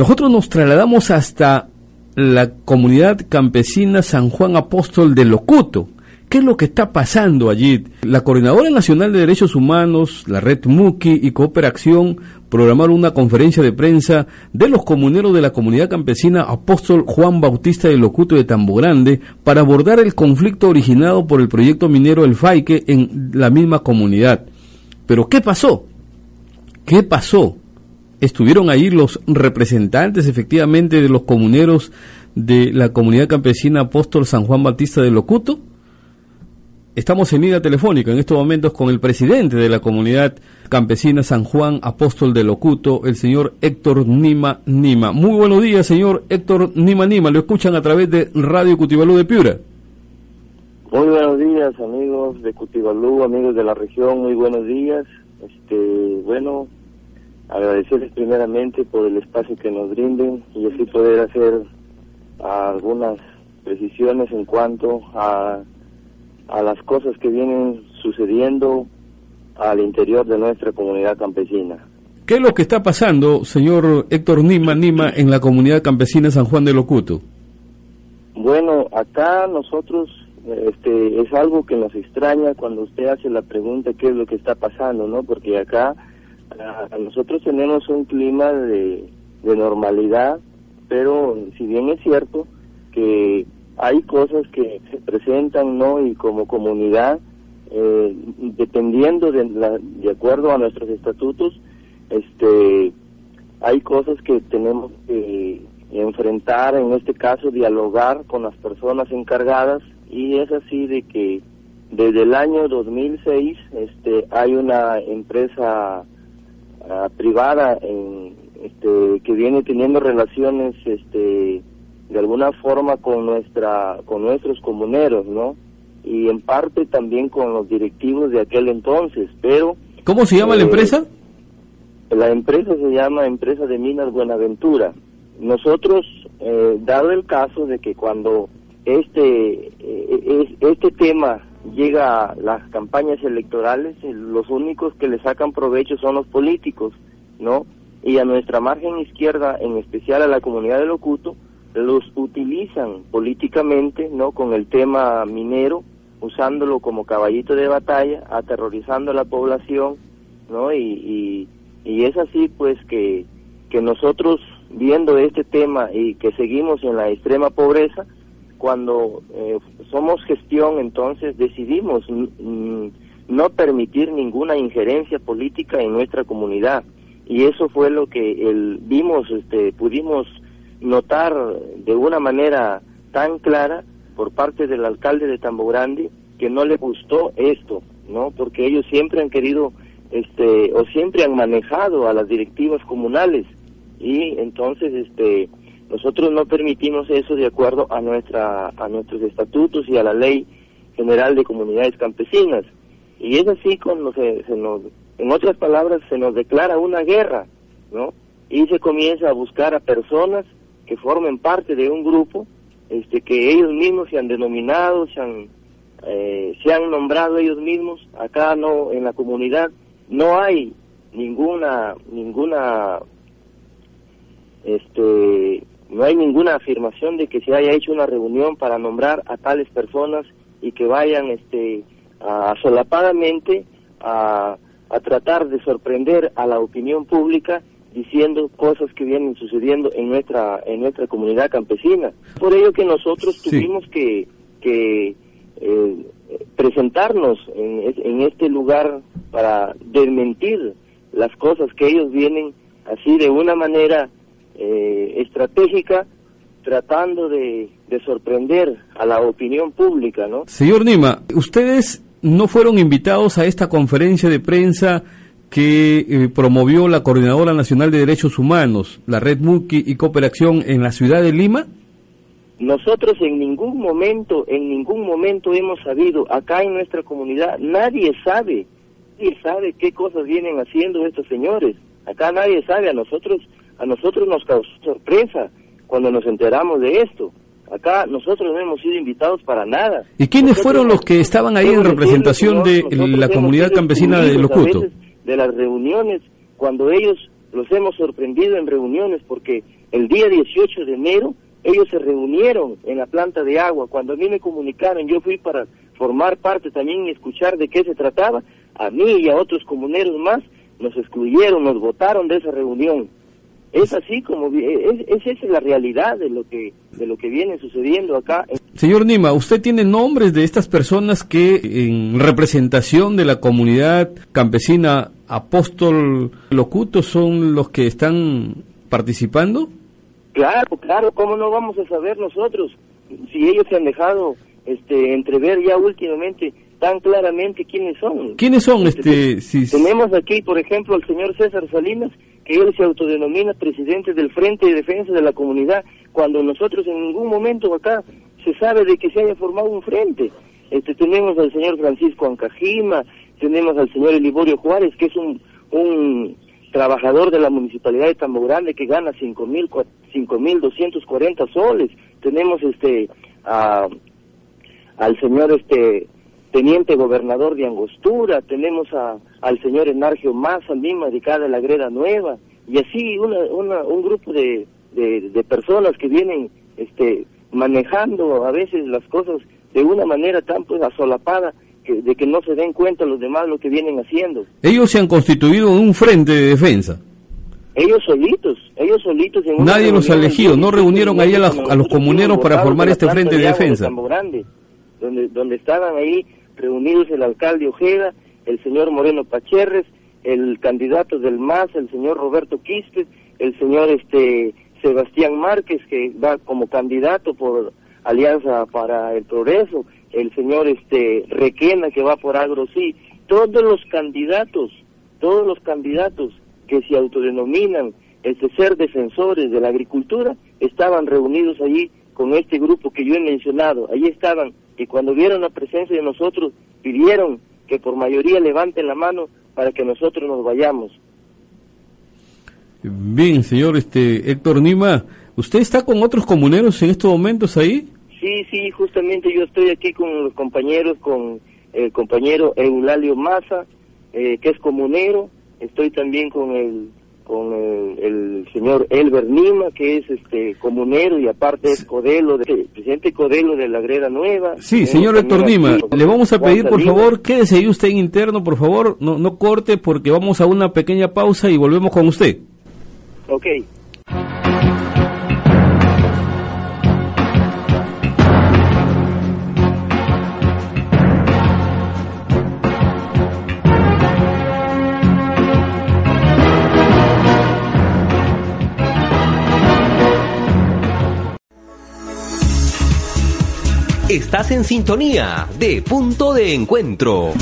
Nosotros nos trasladamos hasta la comunidad campesina San Juan Apóstol de Locuto. ¿Qué es lo que está pasando allí? La Coordinadora Nacional de Derechos Humanos, la Red MUCI y Cooperación programaron una conferencia de prensa de los comuneros de la comunidad campesina Apóstol Juan Bautista de Locuto de Tambo Grande para abordar el conflicto originado por el proyecto minero El Faique en la misma comunidad. Pero ¿qué pasó? ¿Qué pasó? Estuvieron ahí los representantes efectivamente de los comuneros de la comunidad campesina Apóstol San Juan Bautista de Locuto Estamos en línea telefónica en estos momentos con el presidente de la comunidad campesina San Juan Apóstol de Locuto, el señor Héctor Nima Nima. Muy buenos días, señor Héctor Nima Nima. Lo escuchan a través de Radio Cutibalú de Piura. Muy buenos días, amigos de Cutibalú, amigos de la región. Muy buenos días. Este, bueno, agradecerles primeramente por el espacio que nos brinden y así poder hacer algunas precisiones en cuanto a a las cosas que vienen sucediendo al interior de nuestra comunidad campesina. ¿Qué es lo que está pasando, señor Héctor Nima Nima, en la comunidad campesina San Juan de Locuto? Bueno, acá nosotros, este, es algo que nos extraña cuando usted hace la pregunta qué es lo que está pasando, ¿no? Porque acá nosotros tenemos un clima de, de normalidad, pero si bien es cierto que hay cosas que se presentan, ¿no? Y como comunidad, eh, dependiendo de, la, de acuerdo a nuestros estatutos, este, hay cosas que tenemos que enfrentar, en este caso dialogar con las personas encargadas y es así de que desde el año 2006 este, hay una empresa ah, privada en, este, que viene teniendo relaciones este, de alguna forma con nuestra con nuestros comuneros, ¿no? Y en parte también con los directivos de aquel entonces, pero ¿Cómo se llama la eh, empresa? La empresa se llama Empresa de Minas Buenaventura. Nosotros, eh, dado el caso de que cuando este eh, este tema llega las campañas electorales, los únicos que le sacan provecho son los políticos, ¿no? Y a nuestra margen izquierda, en especial a la comunidad de Locuto, los utilizan políticamente, ¿no? Con el tema minero, usándolo como caballito de batalla, aterrorizando a la población, ¿no? Y, y, es así, pues, que, que nosotros, viendo este tema y que seguimos en la extrema pobreza, cuando eh, somos gestión, entonces decidimos no permitir ninguna injerencia política en nuestra comunidad. Y eso fue lo que el, vimos, este, pudimos notar de una manera tan clara por parte del alcalde de Tambo Grande que no le gustó esto, ¿no? Porque ellos siempre han querido, este, o siempre han manejado a las directivas comunales y entonces, este, nosotros no permitimos eso de acuerdo a nuestra, a nuestros estatutos y a la ley general de comunidades campesinas. Y es así cuando se, se nos, en otras palabras, se nos declara una guerra, ¿no? Y se comienza a buscar a personas que formen parte de un grupo este que ellos mismos se han denominado se han eh, se han nombrado ellos mismos acá no en la comunidad no hay ninguna ninguna este no hay ninguna afirmación de que se haya hecho una reunión para nombrar a tales personas y que vayan este a, solapadamente a, a tratar de sorprender a la opinión pública diciendo cosas que vienen sucediendo en nuestra en nuestra comunidad campesina. Por ello que nosotros tuvimos que, que eh, presentarnos en, en, este lugar para desmentir las cosas que ellos vienen así de una manera eh, estratégica tratando de, de sorprender a la opinión pública, ¿no? Señor Nima, ustedes no fueron invitados a esta conferencia de prensa que eh, promovió la Coordinadora Nacional de Derechos Humanos, la Red Muki y Cooperación en la ciudad de Lima? Nosotros en ningún momento, en ningún momento hemos sabido, acá en nuestra comunidad, nadie sabe, nadie sabe qué cosas vienen haciendo estos señores. Acá nadie sabe, a nosotros, a nosotros nos causó sorpresa cuando nos enteramos de esto. Acá nosotros no hemos sido invitados para nada. ¿Y quiénes fueron los que estaban ahí en representación de la comunidad campesina de Locuto? de las reuniones, cuando ellos los hemos sorprendido en reuniones, porque el día 18 de enero ellos se reunieron en la planta de agua. Cuando a mí me comunicaron, yo fui para formar parte también y escuchar de qué se trataba. A mí y a otros comuneros más nos excluyeron, nos votaron de esa reunión. Es así como es, es esa la realidad de lo que de lo que viene sucediendo acá. Señor Nima, ¿usted tiene nombres de estas personas que en representación de la comunidad campesina Apóstol Locuto son los que están participando? Claro, claro, ¿cómo no vamos a saber nosotros si ellos se han dejado este entrever ya últimamente tan claramente quiénes son? ¿Quiénes son este, este Tenemos aquí, por ejemplo, al señor César Salinas, que él se autodenomina presidente del Frente de Defensa de la Comunidad, cuando nosotros en ningún momento acá se sabe de que se haya formado un frente. Este, tenemos al señor Francisco Ancajima, tenemos al señor Eliborio Juárez, que es un, un trabajador de la municipalidad de Tambo Grande que gana cinco mil cinco mil doscientos cuarenta soles tenemos este a, al señor este teniente gobernador de Angostura tenemos a, al señor Enargio Maza misma dedicada a la Greda Nueva y así una, una, un grupo de, de, de personas que vienen este manejando a veces las cosas de una manera tan pues asolapada de que no se den cuenta los demás lo que vienen haciendo. Ellos se han constituido en un frente de defensa. Ellos solitos, ellos solitos. Nadie los ha elegido, no reunieron ahí a, los comuneros para formar este frente de, defensa. Donde, donde estaban ahí reunidos el alcalde Ojeda, el señor Moreno Pacherres, el candidato del MAS, el señor Roberto Quispe, el señor este Sebastián Márquez, que va como candidato por Alianza para el Progreso, el señor este Requena que va por Agro sí, todos los candidatos, todos los candidatos que se autodenominan este ser defensores de la agricultura estaban reunidos allí con este grupo que yo he mencionado, allí estaban y cuando vieron la presencia de nosotros pidieron que por mayoría levanten la mano para que nosotros nos vayamos. Bien, señor este Héctor Nima, ¿usted está con otros comuneros en estos momentos ahí? Sí, sí, justamente yo estoy aquí con los compañeros, con el compañero Eulalio Maza, eh, que es comunero, estoy también con el con el, señor Elber Nima, que es este comunero y aparte es Codelo, de, presidente Codelo de la Greda Nueva. Sí, señor Héctor Nima, le vamos a pedir por favor, quédese ahí usted en interno, por favor, no, no corte porque vamos a una pequeña pausa y volvemos con usted. Ok. Estás en sintonía de punto de encuentro.